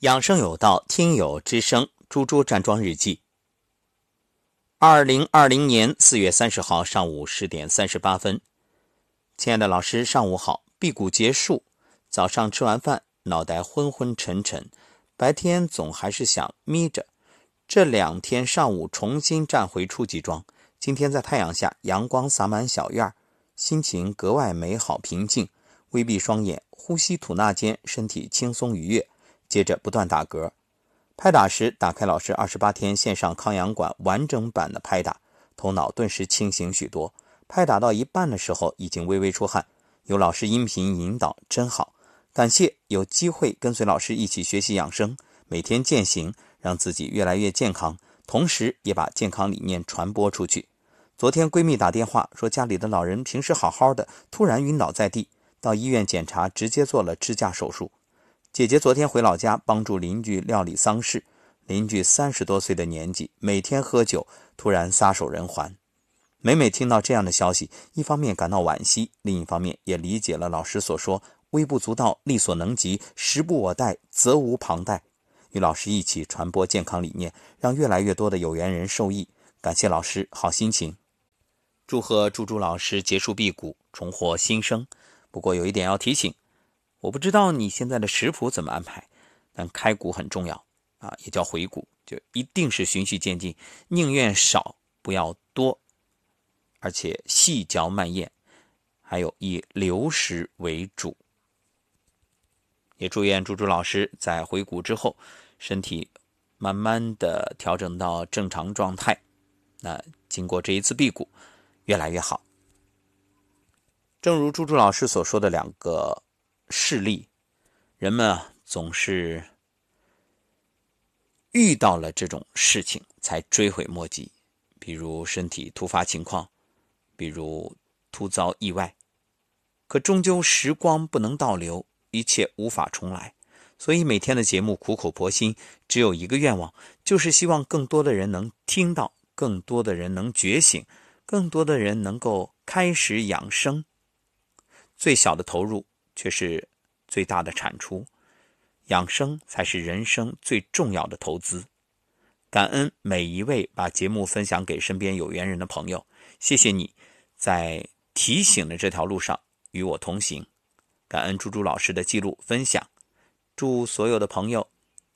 养生有道，听友之声，猪猪站桩日记。二零二零年四月三十号上午十点三十八分，亲爱的老师，上午好。辟谷结束，早上吃完饭，脑袋昏昏沉沉，白天总还是想眯着。这两天上午重新站回初级桩，今天在太阳下，阳光洒满小院心情格外美好平静。微闭双眼，呼吸吐纳间，身体轻松愉悦。接着不断打嗝，拍打时打开老师二十八天线上康养馆完整版的拍打，头脑顿时清醒许多。拍打到一半的时候，已经微微出汗。有老师音频引导，真好。感谢有机会跟随老师一起学习养生，每天践行，让自己越来越健康，同时也把健康理念传播出去。昨天闺蜜打电话说，家里的老人平时好好的，突然晕倒在地，到医院检查，直接做了支架手术。姐姐昨天回老家帮助邻居料理丧事，邻居三十多岁的年纪，每天喝酒，突然撒手人寰。每每听到这样的消息，一方面感到惋惜，另一方面也理解了老师所说“微不足道，力所能及，时不我待，责无旁贷”。与老师一起传播健康理念，让越来越多的有缘人受益。感谢老师，好心情。祝贺猪猪老师结束辟谷，重获新生。不过有一点要提醒。我不知道你现在的食谱怎么安排，但开谷很重要啊，也叫回谷，就一定是循序渐进，宁愿少不要多，而且细嚼慢咽，还有以流食为主。也祝愿猪猪老师在回谷之后，身体慢慢的调整到正常状态，那经过这一次辟谷，越来越好。正如猪猪老师所说的两个。势力，人们啊总是遇到了这种事情才追悔莫及，比如身体突发情况，比如突遭意外。可终究时光不能倒流，一切无法重来，所以每天的节目苦口婆心，只有一个愿望，就是希望更多的人能听到，更多的人能觉醒，更多的人能够开始养生。最小的投入。却是最大的产出，养生才是人生最重要的投资。感恩每一位把节目分享给身边有缘人的朋友，谢谢你，在提醒的这条路上与我同行。感恩猪猪老师的记录分享，祝所有的朋友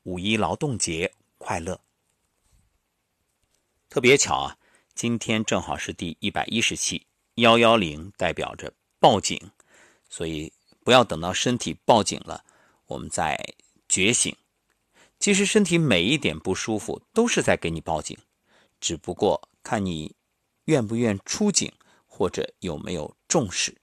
五一劳动节快乐。特别巧啊，今天正好是第一百一十期，幺幺零代表着报警，所以。不要等到身体报警了，我们再觉醒。其实身体每一点不舒服都是在给你报警，只不过看你愿不愿出警，或者有没有重视。